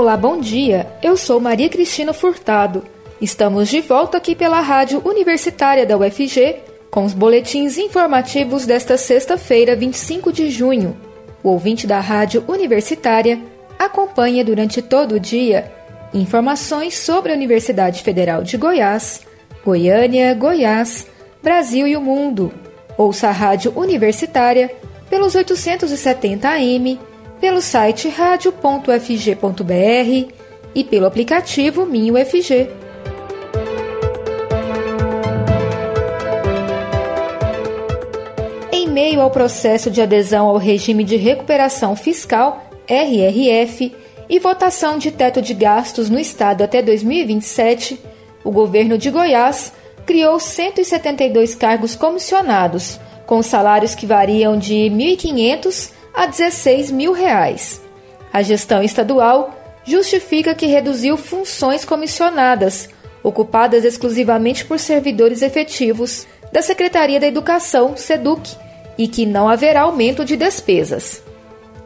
Olá, bom dia. Eu sou Maria Cristina Furtado. Estamos de volta aqui pela Rádio Universitária da UFG com os boletins informativos desta sexta-feira, 25 de junho. O ouvinte da Rádio Universitária acompanha durante todo o dia informações sobre a Universidade Federal de Goiás, Goiânia, Goiás, Brasil e o mundo. Ouça a Rádio Universitária pelos 870 AM, pelo site radio.fg.br e pelo aplicativo Minho FG. Em meio ao processo de adesão ao regime de recuperação fiscal, RRF, e votação de teto de gastos no estado até 2027, o governo de Goiás criou 172 cargos comissionados, com salários que variam de R$ 1.500 a 16 mil reais. A gestão estadual justifica que reduziu funções comissionadas, ocupadas exclusivamente por servidores efetivos da Secretaria da Educação, SEDUC, e que não haverá aumento de despesas.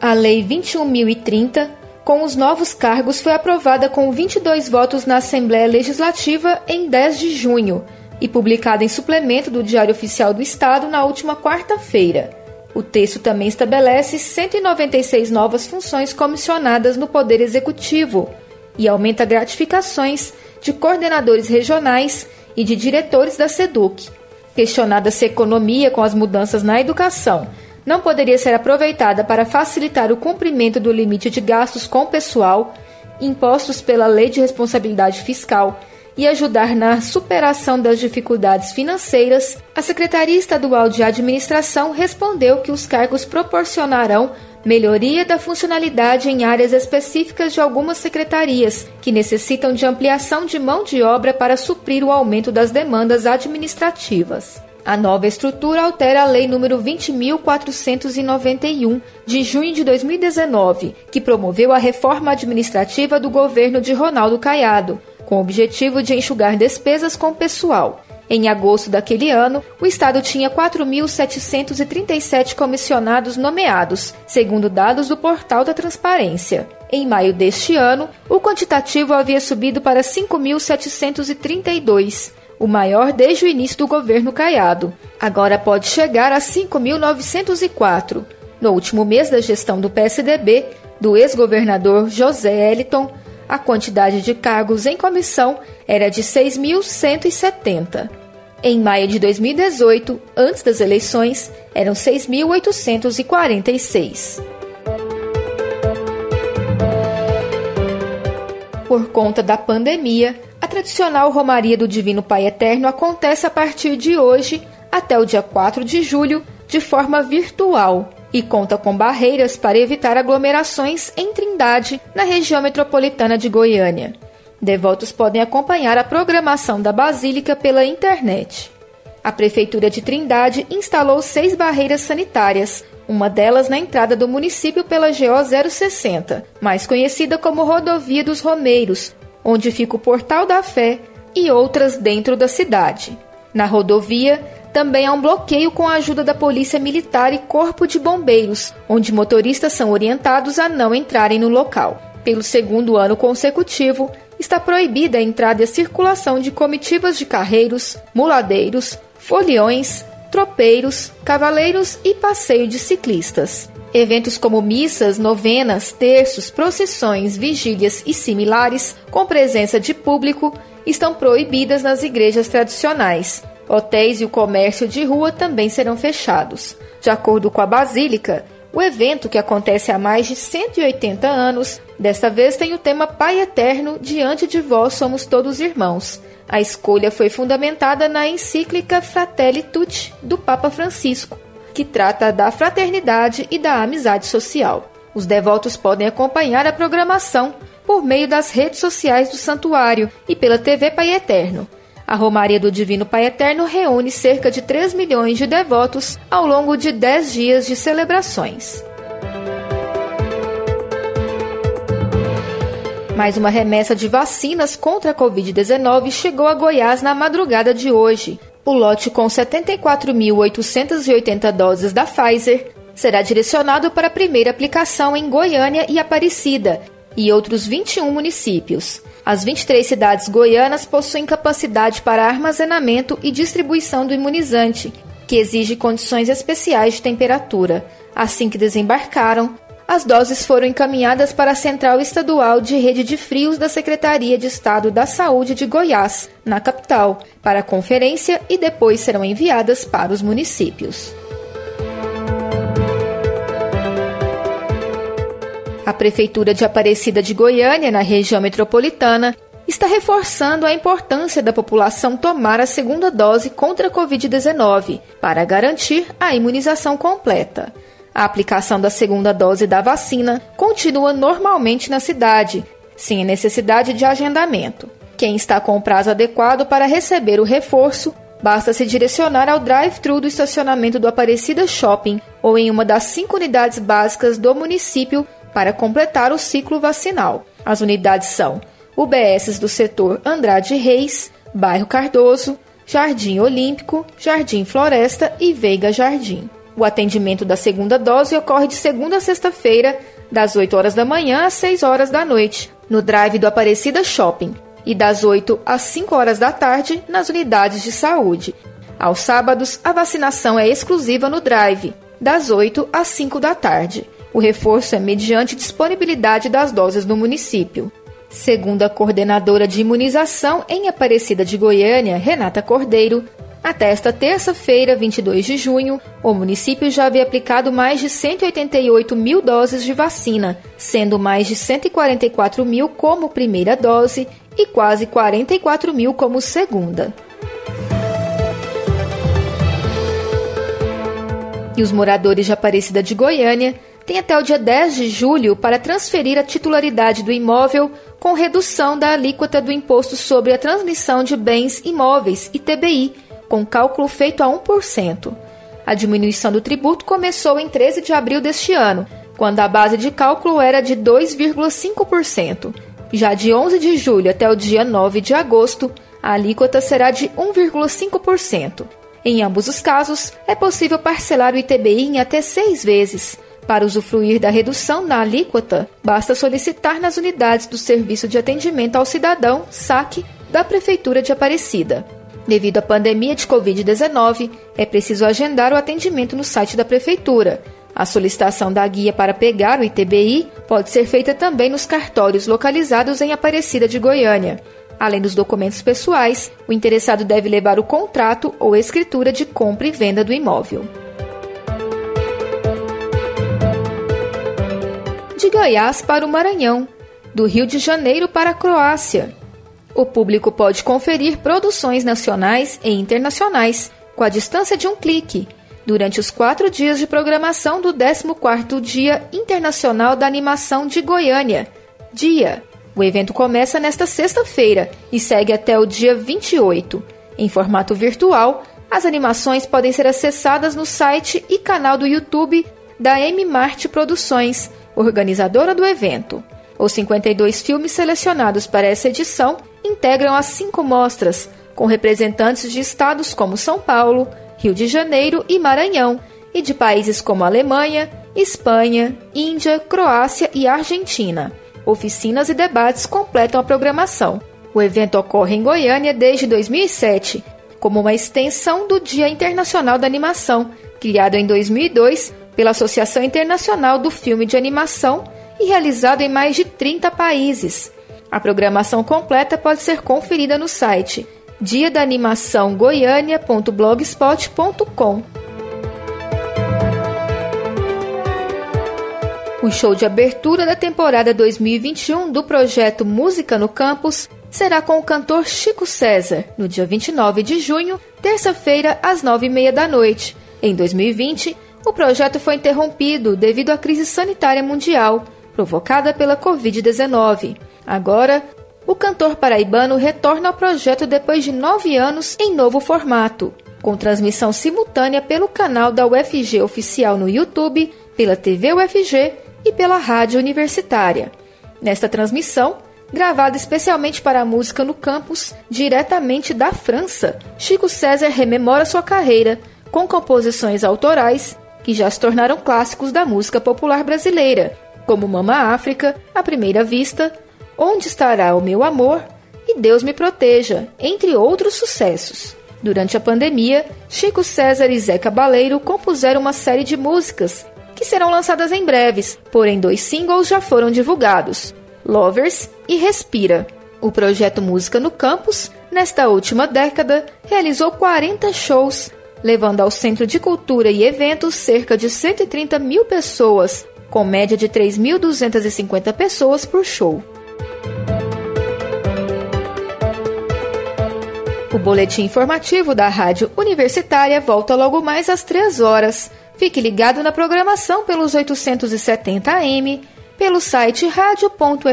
A Lei 21.030, com os novos cargos, foi aprovada com 22 votos na Assembleia Legislativa em 10 de junho e publicada em suplemento do Diário Oficial do Estado na última quarta-feira. O texto também estabelece 196 novas funções comissionadas no Poder Executivo e aumenta gratificações de coordenadores regionais e de diretores da SEDUC. Questionada se a economia com as mudanças na educação não poderia ser aproveitada para facilitar o cumprimento do limite de gastos com pessoal impostos pela Lei de Responsabilidade Fiscal e ajudar na superação das dificuldades financeiras, a Secretaria Estadual de Administração respondeu que os cargos proporcionarão melhoria da funcionalidade em áreas específicas de algumas secretarias, que necessitam de ampliação de mão de obra para suprir o aumento das demandas administrativas. A nova estrutura altera a Lei nº 20.491, de junho de 2019, que promoveu a reforma administrativa do governo de Ronaldo Caiado, com o objetivo de enxugar despesas com pessoal. Em agosto daquele ano, o Estado tinha 4.737 comissionados nomeados, segundo dados do Portal da Transparência. Em maio deste ano, o quantitativo havia subido para 5.732, o maior desde o início do governo Caiado. Agora pode chegar a 5.904. No último mês da gestão do PSDB, do ex-governador José Eliton, a quantidade de cargos em comissão era de 6.170. Em maio de 2018, antes das eleições, eram 6.846. Por conta da pandemia, a tradicional Romaria do Divino Pai Eterno acontece a partir de hoje até o dia 4 de julho de forma virtual e conta com barreiras para evitar aglomerações em Trindade, na região metropolitana de Goiânia. Devotos podem acompanhar a programação da Basílica pela internet. A Prefeitura de Trindade instalou seis barreiras sanitárias, uma delas na entrada do município pela GO 060, mais conhecida como Rodovia dos Romeiros, onde fica o Portal da Fé, e outras dentro da cidade. Na rodovia, também há um bloqueio com a ajuda da Polícia Militar e Corpo de Bombeiros, onde motoristas são orientados a não entrarem no local. Pelo segundo ano consecutivo, está proibida a entrada e a circulação de comitivas de carreiros, muladeiros, foliões, tropeiros, cavaleiros e passeio de ciclistas. Eventos como missas, novenas, terços, procissões, vigílias e similares, com presença de público, estão proibidas nas igrejas tradicionais, Hotéis e o comércio de rua também serão fechados. De acordo com a Basílica, o evento, que acontece há mais de 180 anos, desta vez tem o tema Pai Eterno, diante de vós somos todos irmãos. A escolha foi fundamentada na encíclica Fratelli Tutti do Papa Francisco, que trata da fraternidade e da amizade social. Os devotos podem acompanhar a programação por meio das redes sociais do santuário e pela TV Pai Eterno. A Romaria do Divino Pai Eterno reúne cerca de 3 milhões de devotos ao longo de 10 dias de celebrações. Mais uma remessa de vacinas contra a Covid-19 chegou a Goiás na madrugada de hoje. O lote com 74.880 doses da Pfizer será direcionado para a primeira aplicação em Goiânia e Aparecida e outros 21 municípios. As 23 cidades goianas possuem capacidade para armazenamento e distribuição do imunizante, que exige condições especiais de temperatura. Assim que desembarcaram, as doses foram encaminhadas para a Central Estadual de Rede de Frios da Secretaria de Estado da Saúde de Goiás, na capital, para conferência e depois serão enviadas para os municípios. A Prefeitura de Aparecida de Goiânia, na região metropolitana, está reforçando a importância da população tomar a segunda dose contra a Covid-19 para garantir a imunização completa. A aplicação da segunda dose da vacina continua normalmente na cidade, sem necessidade de agendamento. Quem está com o prazo adequado para receber o reforço Basta se direcionar ao drive-thru do estacionamento do Aparecida Shopping ou em uma das cinco unidades básicas do município para completar o ciclo vacinal. As unidades são UBSs do setor Andrade Reis, Bairro Cardoso, Jardim Olímpico, Jardim Floresta e Veiga Jardim. O atendimento da segunda dose ocorre de segunda a sexta-feira, das 8 horas da manhã às 6 horas da noite, no drive do Aparecida Shopping, e das 8 às 5 horas da tarde nas unidades de saúde. Aos sábados, a vacinação é exclusiva no drive, das 8 às 5 da tarde. O reforço é mediante disponibilidade das doses no município. Segundo a coordenadora de imunização em Aparecida de Goiânia, Renata Cordeiro, até esta terça-feira, 22 de junho, o município já havia aplicado mais de 188 mil doses de vacina, sendo mais de 144 mil como primeira dose e quase 44 mil como segunda. E os moradores de Aparecida de Goiânia tem até o dia 10 de julho para transferir a titularidade do imóvel com redução da alíquota do Imposto sobre a Transmissão de Bens Imóveis, ITBI, com cálculo feito a 1%. A diminuição do tributo começou em 13 de abril deste ano, quando a base de cálculo era de 2,5%. Já de 11 de julho até o dia 9 de agosto, a alíquota será de 1,5%. Em ambos os casos, é possível parcelar o ITBI em até seis vezes, para usufruir da redução na alíquota, basta solicitar nas unidades do Serviço de Atendimento ao Cidadão, SAC, da Prefeitura de Aparecida. Devido à pandemia de Covid-19, é preciso agendar o atendimento no site da Prefeitura. A solicitação da guia para pegar o ITBI pode ser feita também nos cartórios localizados em Aparecida de Goiânia. Além dos documentos pessoais, o interessado deve levar o contrato ou escritura de compra e venda do imóvel. Goiás para o Maranhão, do Rio de Janeiro para a Croácia. O público pode conferir produções nacionais e internacionais com a distância de um clique durante os quatro dias de programação do 14º Dia Internacional da Animação de Goiânia, DIA. O evento começa nesta sexta-feira e segue até o dia 28. Em formato virtual, as animações podem ser acessadas no site e canal do YouTube da M Marte Produções, organizadora do evento. Os 52 filmes selecionados para essa edição integram as cinco mostras, com representantes de estados como São Paulo, Rio de Janeiro e Maranhão, e de países como Alemanha, Espanha, Índia, Croácia e Argentina. Oficinas e debates completam a programação. O evento ocorre em Goiânia desde 2007, como uma extensão do Dia Internacional da Animação, criado em 2002 pela Associação Internacional do Filme de Animação e realizado em mais de 30 países. A programação completa pode ser conferida no site dia da animação. O show de abertura da temporada 2021 do projeto Música no Campus será com o cantor Chico César, no dia 29 de junho, terça-feira, às nove e meia da noite. Em 2020, o projeto foi interrompido devido à crise sanitária mundial provocada pela Covid-19. Agora, o cantor paraibano retorna ao projeto depois de nove anos em novo formato, com transmissão simultânea pelo canal da UFG Oficial no YouTube, pela TV UFG e pela rádio universitária. Nesta transmissão, gravada especialmente para a música no campus, diretamente da França, Chico César rememora sua carreira com composições autorais que já se tornaram clássicos da música popular brasileira, como Mama África, A Primeira Vista, Onde Estará o Meu Amor e Deus Me Proteja, entre outros sucessos. Durante a pandemia, Chico César e Zé Cabaleiro compuseram uma série de músicas que serão lançadas em breves, porém dois singles já foram divulgados: Lovers e Respira. O projeto Música no Campus, nesta última década, realizou 40 shows, levando ao Centro de Cultura e Eventos cerca de 130 mil pessoas, com média de 3.250 pessoas por show. O boletim informativo da Rádio Universitária volta logo mais às 3 horas. Fique ligado na programação pelos 870 AM, pelo site radio.fg.br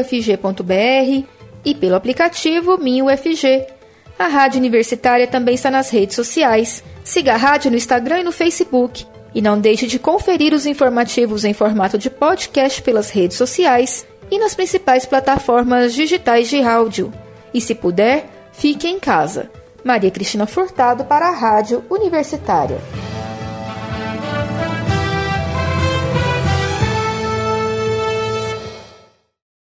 e pelo aplicativo Minho FG. A Rádio Universitária também está nas redes sociais. Siga a rádio no Instagram e no Facebook. E não deixe de conferir os informativos em formato de podcast pelas redes sociais e nas principais plataformas digitais de áudio. E se puder, fique em casa. Maria Cristina Furtado para a Rádio Universitária.